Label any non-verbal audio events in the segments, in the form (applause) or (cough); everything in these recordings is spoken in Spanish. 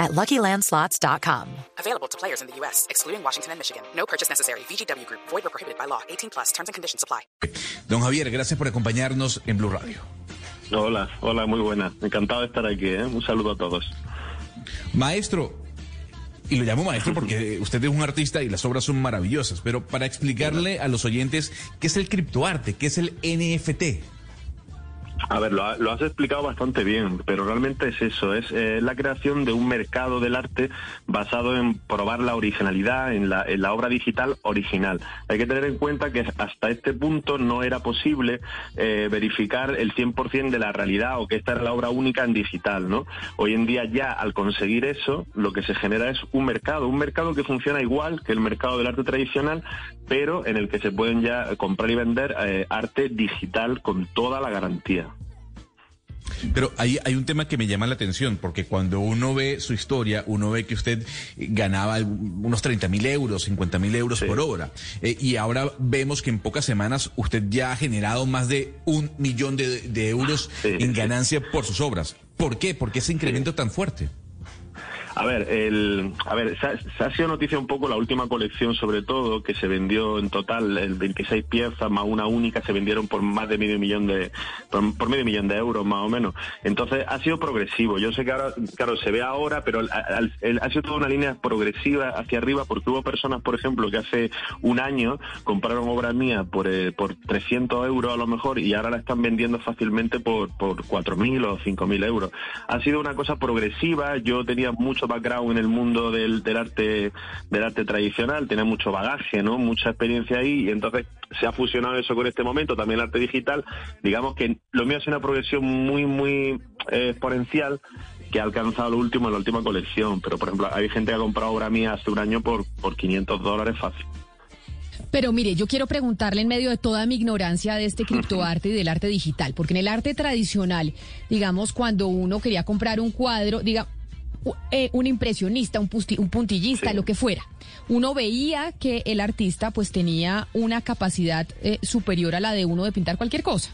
at LuckyLandSlots.com. Available to players in the U.S., excluding Washington and Michigan. No purchase necessary. VGW Group. Void or prohibited by law. 18 plus. Terms and conditions apply. Don Javier, gracias por acompañarnos en Blue Radio. Hola, hola, muy buena. Encantado de estar aquí. ¿eh? Un saludo a todos. Maestro, y lo llamo maestro porque (laughs) usted es un artista y las obras son maravillosas, pero para explicarle a los oyentes qué es el criptoarte, qué es el NFT. A ver, lo, has explicado bastante bien, pero realmente es eso, es eh, la creación de un mercado del arte basado en probar la originalidad, en la, en la, obra digital original. Hay que tener en cuenta que hasta este punto no era posible eh, verificar el 100% de la realidad o que esta era la obra única en digital, ¿no? Hoy en día ya al conseguir eso, lo que se genera es un mercado, un mercado que funciona igual que el mercado del arte tradicional, pero en el que se pueden ya comprar y vender eh, arte digital con toda la garantía. Pero ahí hay un tema que me llama la atención, porque cuando uno ve su historia, uno ve que usted ganaba unos 30 mil euros, 50 mil euros sí. por obra. Eh, y ahora vemos que en pocas semanas usted ya ha generado más de un millón de, de euros sí, en ganancia sí. por sus obras. ¿Por qué? ¿Por qué ese incremento tan fuerte? A ver, el, a ver, se ha, sido noticia un poco la última colección, sobre todo, que se vendió en total el 26 piezas más una única, se vendieron por más de medio millón de, por, medio millón de euros más o menos. Entonces ha sido progresivo. Yo sé que ahora, claro, se ve ahora, pero el, ha sido toda una línea progresiva hacia arriba, porque hubo personas, por ejemplo, que hace un año compraron obras mías por, eh, por 300 euros a lo mejor y ahora la están vendiendo fácilmente por, por 4.000 o 5.000 euros. Ha sido una cosa progresiva. Yo tenía mucho background en el mundo del, del arte del arte tradicional, tenía mucho bagaje, ¿no? Mucha experiencia ahí y entonces se ha fusionado eso con este momento, también el arte digital. Digamos que lo mío es una progresión muy, muy eh, exponencial que ha alcanzado lo último la última colección. Pero, por ejemplo, hay gente que ha comprado obra mía hace un año por, por 500 dólares fácil. Pero mire, yo quiero preguntarle en medio de toda mi ignorancia de este criptoarte y del arte digital, porque en el arte tradicional, digamos, cuando uno quería comprar un cuadro, diga, eh, un impresionista, un, pusti, un puntillista, sí. lo que fuera. Uno veía que el artista pues tenía una capacidad eh, superior a la de uno de pintar cualquier cosa.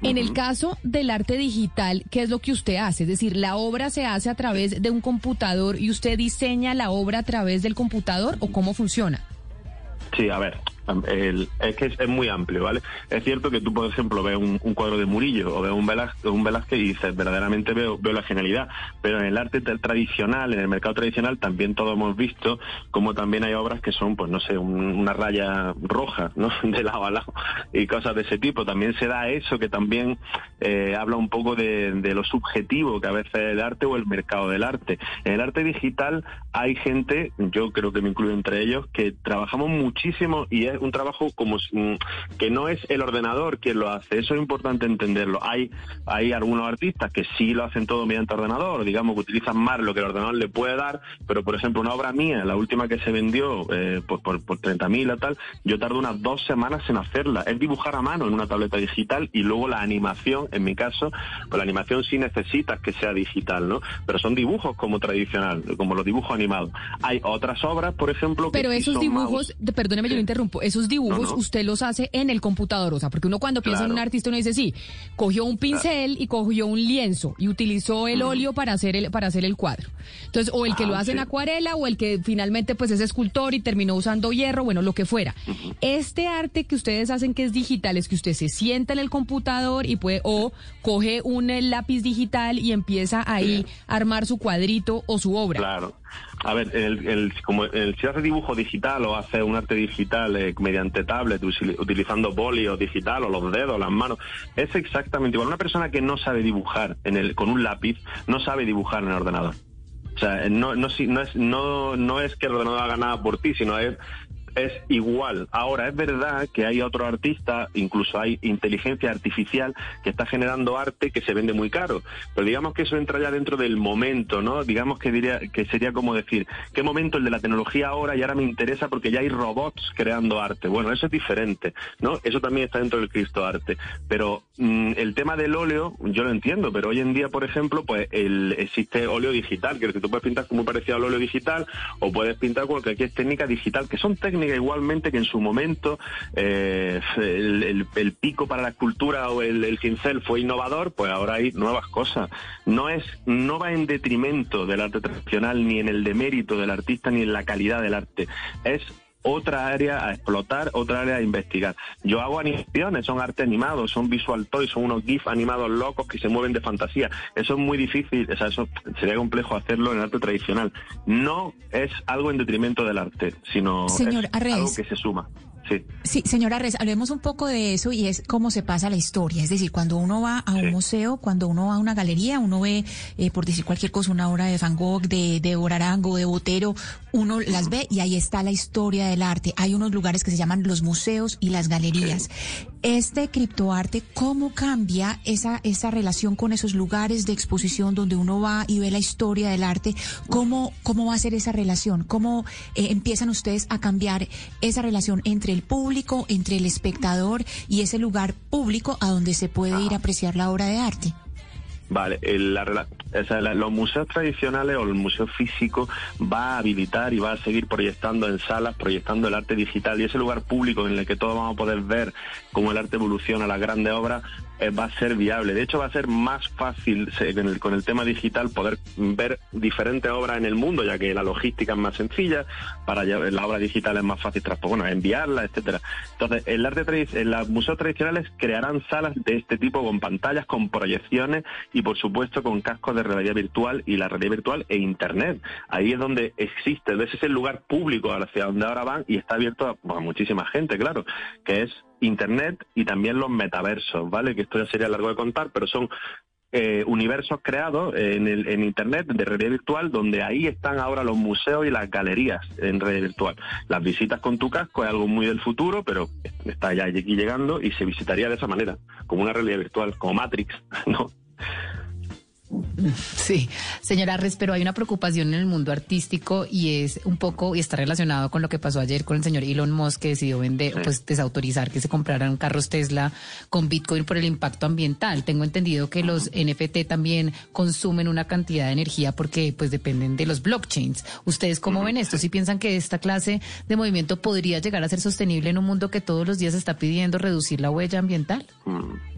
En el caso del arte digital, ¿qué es lo que usted hace? Es decir, ¿la obra se hace a través de un computador y usted diseña la obra a través del computador o cómo funciona? Sí, a ver, el, es que es, muy amplio, ¿vale? Es cierto que tú, por ejemplo, ves un, cuadro de Murillo o ves un Velázquez, un Velázquez y dices, verdaderamente veo, veo la genialidad, pero en el arte tradicional, en el mercado tradicional, también todos hemos visto como también hay obras que son, pues no sé, un, una raya roja, ¿no? (laughs) De lado a lado y cosas de ese tipo. También se da eso que también eh, habla un poco de, de lo subjetivo que a veces es el arte o el mercado del arte. En el arte digital hay gente, yo creo que me incluyo entre ellos, que trabajamos muchísimo y es un trabajo como que no es el ordenador quien lo hace. Eso es importante entenderlo. Hay, hay algunos artistas que sí lo hacen todo mediante ordenador, digamos que utilizan más lo que el ordenador le puede dar, pero por ejemplo una obra mía, la última que se vendió eh, por, por, por 30.000 o tal, yo tardo unas dos semanas en hacerla. Es dibujar a mano en una tableta digital y luego la animación, en mi caso, pues la animación sí necesitas que sea digital, ¿no? Pero son dibujos como tradicional, como los dibujos animados. Hay otras obras, por ejemplo, que Pero esos sí dibujos, más... perdóneme, yo lo interrumpo, esos dibujos no, no. usted los hace en el computador, o sea, porque uno cuando piensa claro. en un artista uno dice, sí, cogió un pincel y cogió un lienzo y utilizó el óleo para hacer el para hacer el cuadro. Entonces, o el que ah, lo hace sí. en acuarela o el que finalmente pues es escultor y terminó usando hierro, bueno, lo que fuera. Uh -huh. Este arte que ustedes hacen que es digital es que usted se sienta en el computador y puede o coge un lápiz digital y empieza ahí a armar su cuadrito o su obra. Claro. A ver, el, el, como el, si hace dibujo digital o hace un arte digital eh, mediante tablet, utilizando boli o digital o los dedos, las manos, es exactamente igual. Una persona que no sabe dibujar en el, con un lápiz, no sabe dibujar en el ordenador. O sea, no, no, no, es, no, no es que el ordenador haga nada por ti, sino es es igual. Ahora, es verdad que hay otros artistas, incluso hay inteligencia artificial que está generando arte que se vende muy caro. Pero digamos que eso entra ya dentro del momento, ¿no? Digamos que diría que sería como decir, ¿qué momento el de la tecnología ahora y ahora me interesa porque ya hay robots creando arte? Bueno, eso es diferente, ¿no? Eso también está dentro del Cristo arte. Pero mm, el tema del óleo, yo lo entiendo, pero hoy en día, por ejemplo, pues el, existe óleo digital, que tú puedes pintar como parecido al óleo digital o puedes pintar cualquier técnica digital, que son técnicas igualmente que en su momento eh, el, pico para la escultura o el, el cincel fue innovador, pues ahora hay nuevas cosas. No es, no va en detrimento del arte tradicional, ni en el demérito del artista, ni en la calidad del arte. Es otra área a explotar, otra área a investigar. Yo hago animaciones, son arte animado, son visual toys, son unos GIF animados locos que se mueven de fantasía. Eso es muy difícil, o sea, eso sería complejo hacerlo en arte tradicional. No es algo en detrimento del arte, sino algo que se suma. Sí. señora Res, hablemos un poco de eso y es cómo se pasa la historia. Es decir, cuando uno va a un museo, cuando uno va a una galería, uno ve, eh, por decir cualquier cosa, una obra de Van Gogh, de, de Orarango, de Botero, uno las ve y ahí está la historia del arte. Hay unos lugares que se llaman los museos y las galerías. Este criptoarte, ¿cómo cambia esa, esa relación con esos lugares de exposición donde uno va y ve la historia del arte? ¿Cómo, cómo va a ser esa relación? ¿Cómo eh, empiezan ustedes a cambiar esa relación entre el público, entre el espectador y ese lugar público a donde se puede ir a apreciar la obra de arte? Vale, los museos tradicionales o el museo físico va a habilitar y va a seguir proyectando en salas, proyectando el arte digital y ese lugar público en el que todos vamos a poder ver cómo el arte evoluciona, las grandes obras, eh, va a ser viable. De hecho, va a ser más fácil con el tema digital poder ver diferentes obras en el mundo, ya que la logística es más sencilla, para la obra digital es más fácil bueno, enviarla, etcétera. Entonces, el arte en los museos tradicionales crearán salas de este tipo con pantallas, con proyecciones y, por supuesto, con cascos de realidad virtual y la realidad virtual e Internet. Ahí es donde existe, ese es el lugar público hacia donde ahora van y está abierto a muchísima gente, claro, que es Internet y también los metaversos, ¿vale? Que esto ya sería largo de contar, pero son eh, universos creados en, el, en Internet de realidad virtual, donde ahí están ahora los museos y las galerías en realidad virtual. Las visitas con tu casco es algo muy del futuro, pero está ya aquí llegando y se visitaría de esa manera, como una realidad virtual, como Matrix, (laughs) ¿no? Sí, señora Res, pero hay una preocupación en el mundo artístico y es un poco, y está relacionado con lo que pasó ayer con el señor Elon Musk que decidió vender, pues desautorizar que se compraran carros Tesla con Bitcoin por el impacto ambiental. Tengo entendido que los NFT también consumen una cantidad de energía porque pues dependen de los blockchains. ¿Ustedes cómo ven esto? ¿Si piensan que esta clase de movimiento podría llegar a ser sostenible en un mundo que todos los días está pidiendo reducir la huella ambiental? Mm.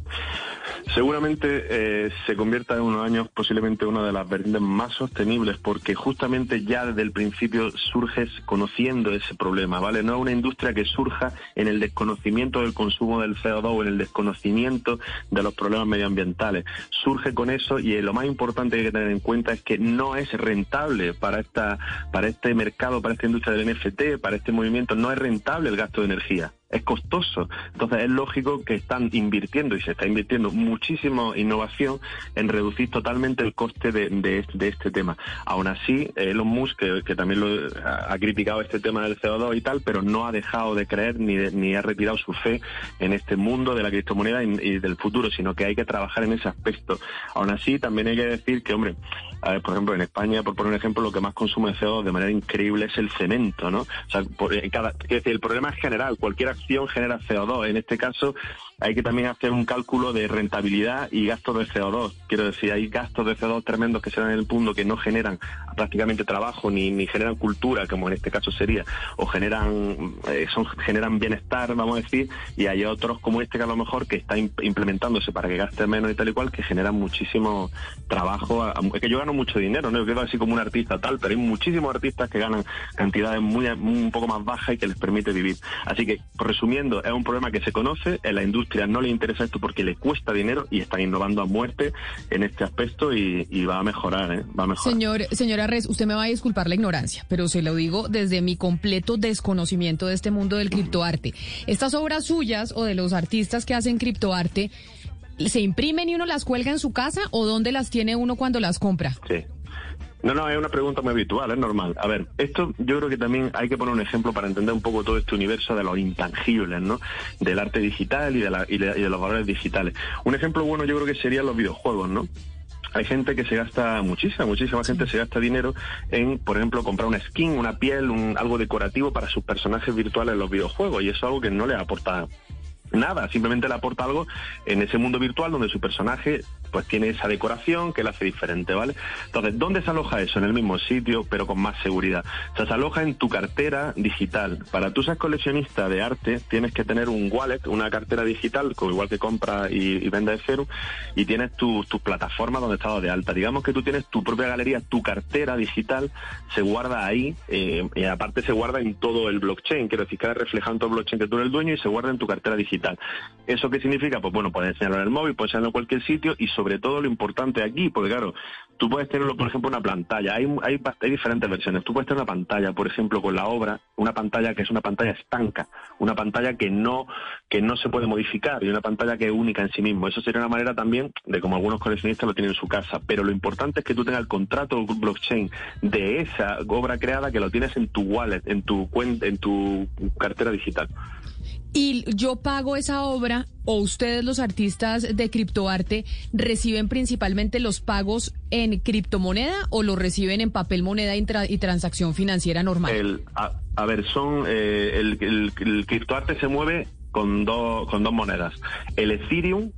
Seguramente eh, se convierta en unos años posiblemente una de las vertientes más sostenibles porque justamente ya desde el principio surges conociendo ese problema, ¿vale? No es una industria que surja en el desconocimiento del consumo del CO2 o en el desconocimiento de los problemas medioambientales. Surge con eso y lo más importante que hay que tener en cuenta es que no es rentable para esta para este mercado, para esta industria del NFT, para este movimiento, no es rentable el gasto de energía es costoso. Entonces es lógico que están invirtiendo y se está invirtiendo muchísimo innovación en reducir totalmente el coste de, de, este tema. Aún así, Elon Musk, que, también lo, ha, criticado este tema del CO2 y tal, pero no ha dejado de creer ni, ni ha retirado su fe en este mundo de la criptomoneda y, del futuro, sino que hay que trabajar en ese aspecto. Aún así, también hay que decir que, hombre, por ejemplo, en España, por poner un ejemplo, lo que más consume CO2 de manera increíble es el cemento, ¿no? O sea, eh, cada, es decir, el problema es general, cualquier genera CO2. En este caso, hay que también hacer un cálculo de rentabilidad y gastos de CO2. Quiero decir, hay gastos de CO2 tremendos que se dan en el mundo que no generan prácticamente trabajo ni, ni generan cultura, como en este caso sería, o generan eh, son generan bienestar, vamos a decir, y hay otros como este que a lo mejor que está implementándose para que gaste menos y tal y cual, que generan muchísimo trabajo. Es que yo gano mucho dinero, no yo quedo así como un artista tal, pero hay muchísimos artistas que ganan cantidades muy un poco más bajas y que les permite vivir. Así que, resumiendo, es un problema que se conoce, en la industria no le interesa esto porque le cuesta dinero y están innovando a muerte en este aspecto y, va a mejorar, ¿eh? va a mejorar. Señor, señora usted me va a disculpar la ignorancia, pero se lo digo desde mi completo desconocimiento de este mundo del criptoarte. Estas obras suyas o de los artistas que hacen criptoarte, ¿se imprimen y uno las cuelga en su casa o dónde las tiene uno cuando las compra? Sí. No, no, es una pregunta muy habitual, es normal. A ver, esto yo creo que también hay que poner un ejemplo para entender un poco todo este universo de los intangibles, ¿no? Del arte digital y de, la, y de, y de los valores digitales. Un ejemplo bueno yo creo que serían los videojuegos, ¿no? hay gente que se gasta muchísima, muchísima gente se gasta dinero en, por ejemplo, comprar una skin, una piel, un, algo decorativo para sus personajes virtuales en los videojuegos y eso es algo que no le aporta nada, simplemente le aporta algo en ese mundo virtual donde su personaje pues tiene esa decoración que la hace diferente, ¿vale? Entonces, ¿dónde se aloja eso? En el mismo sitio, pero con más seguridad. O sea, se aloja en tu cartera digital. Para tú ser coleccionista de arte, tienes que tener un wallet, una cartera digital, igual que compra y, y vende de y tienes tus tu plataformas donde estás de alta. Digamos que tú tienes tu propia galería, tu cartera digital se guarda ahí, eh, y aparte se guarda en todo el blockchain, quiero decir, queda reflejado en todo el blockchain que tú eres el dueño y se guarda en tu cartera digital. ¿Eso qué significa? Pues bueno, puedes enseñarlo en el móvil, puedes enseñarlo en cualquier sitio y sobre todo lo importante aquí, porque claro, tú puedes tenerlo, por ejemplo, una pantalla. Hay, hay, hay, diferentes versiones. Tú puedes tener una pantalla, por ejemplo, con la obra, una pantalla que es una pantalla estanca, una pantalla que no, que no se puede modificar y una pantalla que es única en sí mismo. Eso sería una manera también de como algunos coleccionistas lo tienen en su casa. Pero lo importante es que tú tengas el contrato blockchain de esa obra creada que lo tienes en tu wallet, en tu en tu cartera digital y yo pago esa obra o ustedes los artistas de criptoarte reciben principalmente los pagos en criptomoneda o los reciben en papel moneda y, y transacción financiera normal? El, a, ver, son eh, el criptoarte se mueve con, do, con dos monedas. El Ethereum,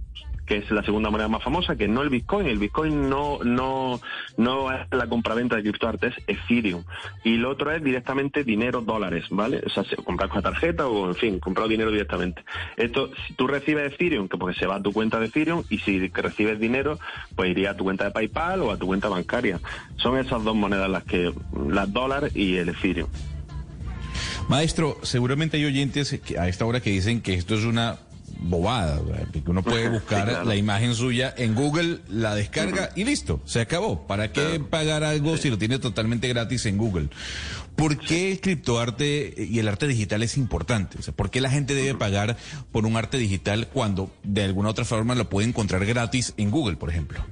que es la segunda moneda más famosa, que no el Bitcoin. El Bitcoin no, no, no es la compraventa de criptoarte, es Ethereum. Y lo otro es directamente dinero dólares, ¿vale? O sea, comprar con la tarjeta o, en fin, comprar dinero directamente. Esto, si tú recibes Ethereum, que porque se va a tu cuenta de Ethereum, y si recibes dinero, pues iría a tu cuenta de PayPal o a tu cuenta bancaria. Son esas dos monedas las que, las dólares y el Ethereum. Maestro, seguramente hay oyentes a esta hora que dicen que esto es una bobada, que uno puede (laughs) buscar sí, claro. la imagen suya en Google, la descarga y listo, se acabó. ¿Para qué pagar algo si lo tiene totalmente gratis en Google? ¿Por qué el criptoarte y el arte digital es importante? O sea, ¿Por qué la gente debe pagar por un arte digital cuando de alguna otra forma lo puede encontrar gratis en Google, por ejemplo?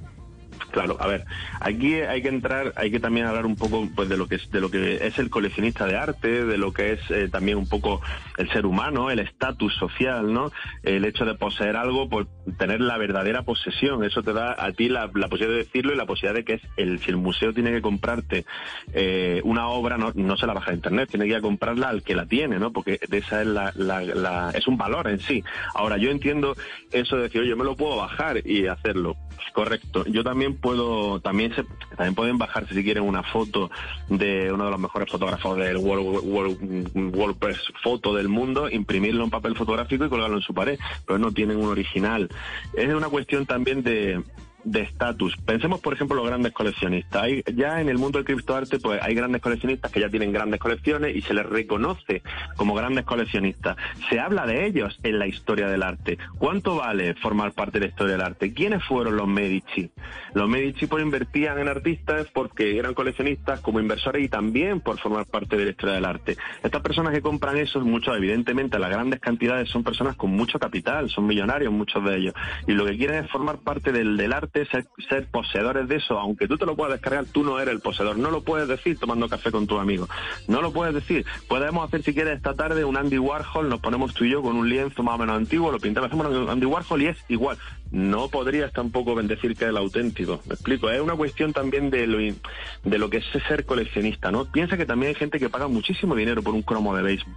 Claro, a ver, aquí hay que entrar, hay que también hablar un poco pues de lo que es de lo que es el coleccionista de arte, de lo que es eh, también un poco el ser humano, el estatus social, ¿no? El hecho de poseer algo, por tener la verdadera posesión, eso te da a ti la, la posibilidad de decirlo y la posibilidad de que es el si el museo tiene que comprarte eh, una obra, no, no se la baja de internet, tiene que ir a comprarla al que la tiene, ¿no? Porque esa es la, la, la es un valor en sí. Ahora yo entiendo eso de decir, oye, yo me lo puedo bajar y hacerlo. Correcto. Yo también puedo, también se, también pueden bajarse si quieren una foto de uno de los mejores fotógrafos del World, World, WordPress Foto del mundo, imprimirlo en papel fotográfico y colgarlo en su pared, pero no tienen un original. Es una cuestión también de, de estatus. Pensemos, por ejemplo, los grandes coleccionistas. Hay, ya en el mundo del criptoarte, pues hay grandes coleccionistas que ya tienen grandes colecciones y se les reconoce como grandes coleccionistas. Se habla de ellos en la historia del arte. ¿Cuánto vale formar parte de la historia del arte? ¿Quiénes fueron los Medici? Los Medici pues invertían en artistas porque eran coleccionistas como inversores y también por formar parte de la historia del arte. Estas personas que compran eso, muchos, evidentemente, las grandes cantidades son personas con mucho capital, son millonarios muchos de ellos. Y lo que quieren es formar parte del, del arte ser, ser, poseedores de eso, aunque tú te lo puedas descargar, tú no eres el poseedor. No lo puedes decir tomando café con tus amigos. No lo puedes decir. Podemos hacer, si quieres, esta tarde un Andy Warhol, nos ponemos tú y yo con un lienzo más o menos antiguo, lo pintamos, hacemos un Andy Warhol y es igual. No podrías tampoco bendecir que es el auténtico. Me explico. Es una cuestión también de lo, de lo que es ser coleccionista, ¿no? Piensa que también hay gente que paga muchísimo dinero por un cromo de béisbol.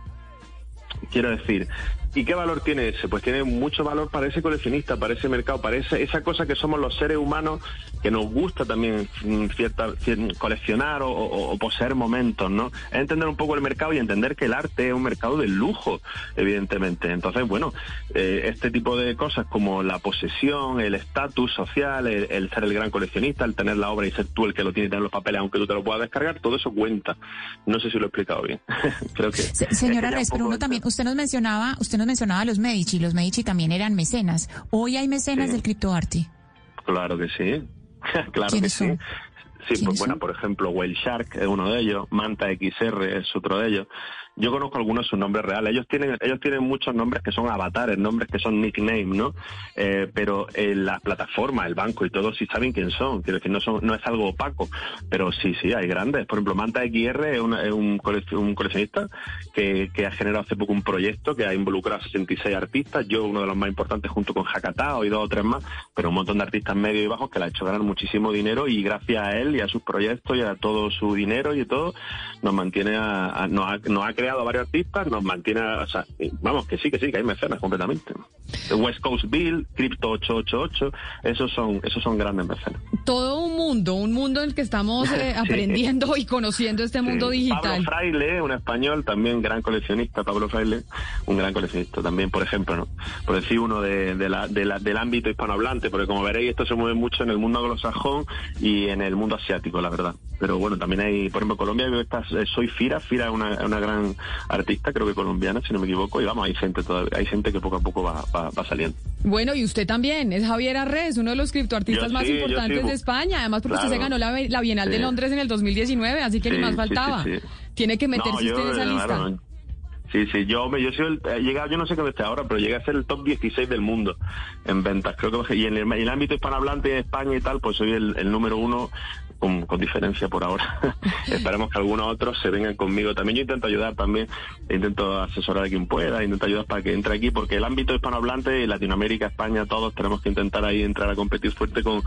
Quiero decir, ¿Y qué valor tiene ese? Pues tiene mucho valor para ese coleccionista, para ese mercado, para esa, esa cosa que somos los seres humanos que nos gusta también cierta, coleccionar o, o, o, poseer momentos, ¿no? Es entender un poco el mercado y entender que el arte es un mercado de lujo, evidentemente. Entonces, bueno, eh, este tipo de cosas como la posesión, el estatus social, el, el, ser el gran coleccionista, el tener la obra y ser tú el que lo tiene y tener los papeles aunque tú te lo puedas descargar, todo eso cuenta. No sé si lo he explicado bien. (laughs) Creo que... Se, señora (laughs) Res, pero uno también, usted nos mencionaba, usted nos mencionaba a los Medici, los Medici también eran mecenas. ¿Hoy hay mecenas sí. del criptoarte? Claro que sí, (laughs) claro que sí. Sí, pues bueno, por ejemplo, Whale Shark es uno de ellos, Manta XR es otro de ellos. yo conozco algunos de sus nombres reales. Ellos tienen, ellos tienen muchos nombres que son avatares, nombres que son nickname, ¿no? Eh, pero en la plataforma, el banco y todo sí saben quién son. Quiero decir, no son, no es algo opaco, pero sí, sí, hay grandes. Por ejemplo, Manta XR es, es un, un, coleccionista que, que, ha generado hace poco un proyecto que ha involucrado a 66 artistas. Yo, uno de los más importantes, junto con Hakatao y dos o tres más, pero un montón de artistas medios y bajos que le ha hecho ganar muchísimo dinero y gracias a él y a sus proyectos y a todo su dinero y todo, nos mantiene a, nos, ha, nos, ha, creado varios artistas, nos mantiene, o sea, vamos, que sí, que sí, que hay mecenas completamente. West Coast Bill, Crypto 888, esos son, esos son grandes mecenas. Todo un mundo, un mundo en el que estamos eh, (laughs) aprendiendo y conociendo este mundo digital. Pablo Fraile, un español, también gran coleccionista, Pablo Fraile, un gran coleccionista también, por ejemplo, ¿no? Por decir uno de, de la, de la, del ámbito hispanohablante, porque como veréis, esto se mueve mucho en el mundo anglosajón y en el mundo asiático, la verdad. Pero bueno, también hay, por ejemplo, Colombia, eh, soy Fira, Fira es una, una, gran artista, creo que colombiana, si no me equivoco, y vamos, hay gente todavía, hay gente que poco a poco va, va, saliendo. Bueno, y usted también, es Javier Arres, uno de los criptoartistas más importantes de España, además porque usted se ganó la, la Bienal de Londres en el 2019, así que ni más faltaba. Tiene que meterse usted en esa lista. Sí, sí, yo, yo soy el, llegado, yo no sé qué esté ahora, pero llegué a ser el top 16 del mundo en ventas. Creo que y en el, en el ámbito hispanohablante de España y tal, pues soy el, el número uno con, diferencia por ahora. (laughs) Esperemos que algunos otros se vengan conmigo. También yo intento ayudar también, intento asesorar a quien pueda, intento ayudar para que entre aquí, porque el ámbito hispanohablante, Latinoamérica, España, todos tenemos que intentar ahí entrar a competir fuerte con,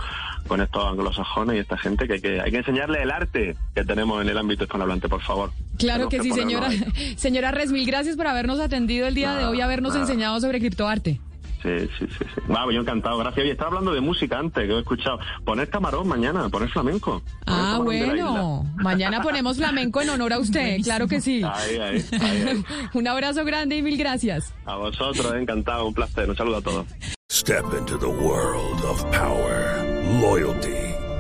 con estos anglosajones y esta gente que hay que, hay que enseñarle el arte que tenemos en el ámbito hispanohablante, por favor. Claro que, sí, señora. (laughs) Señora Resmil, gracias por habernos atendido el día de hoy, habernos enseñado sobre criptoarte. Sí, sí, sí. sí. yo encantado, gracias. Y estaba hablando de música antes, que he escuchado. Poner camarón mañana, poner flamenco. ah, bueno. (laughs) Mañana ponemos flamenco en honor a usted, claro que sí. Ahí, ahí, ahí, (laughs) un abrazo grande y mil gracias. A vosotros, encantado, un placer. Un saludo a todos. Step into the world of power, loyalty